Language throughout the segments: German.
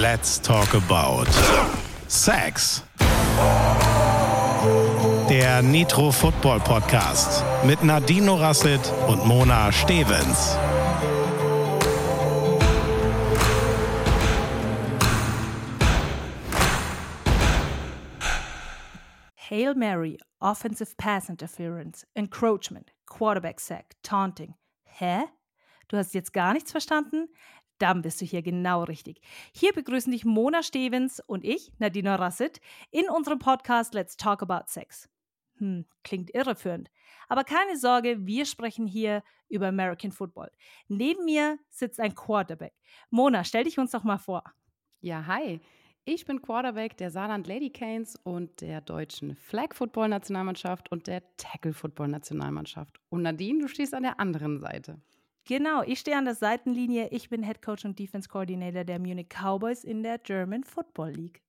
Let's talk about Sex. Der Nitro Football Podcast mit Nadine Rasset und Mona Stevens. Hail Mary, Offensive Pass Interference, Encroachment, Quarterback Sack, Taunting. Hä? Du hast jetzt gar nichts verstanden? Dann bist du hier genau richtig. Hier begrüßen dich Mona Stevens und ich, Nadina Rasset, in unserem Podcast Let's Talk About Sex. Hm, klingt irreführend. Aber keine Sorge, wir sprechen hier über American Football. Neben mir sitzt ein Quarterback. Mona, stell dich uns doch mal vor. Ja, hi. Ich bin Quarterback der Saarland Lady Canes und der deutschen Flag Football Nationalmannschaft und der Tackle Football Nationalmannschaft. Und Nadine, du stehst an der anderen Seite. Genau, ich stehe an der Seitenlinie. Ich bin Head Coach und Defense Coordinator der Munich Cowboys in der German Football League.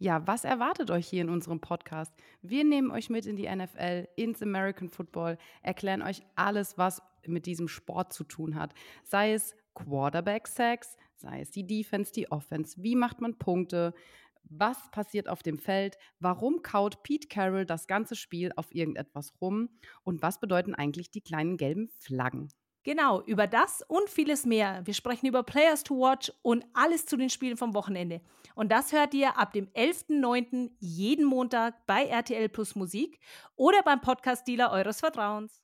Ja, was erwartet euch hier in unserem Podcast? Wir nehmen euch mit in die NFL, ins American Football, erklären euch alles, was mit diesem Sport zu tun hat. Sei es Quarterback-Sacks, sei es die Defense, die Offense, wie macht man Punkte, was passiert auf dem Feld, warum kaut Pete Carroll das ganze Spiel auf irgendetwas rum und was bedeuten eigentlich die kleinen gelben Flaggen. Genau, über das und vieles mehr. Wir sprechen über Players to Watch und alles zu den Spielen vom Wochenende. Und das hört ihr ab dem 11.09. jeden Montag bei RTL Plus Musik oder beim Podcast-Dealer eures Vertrauens.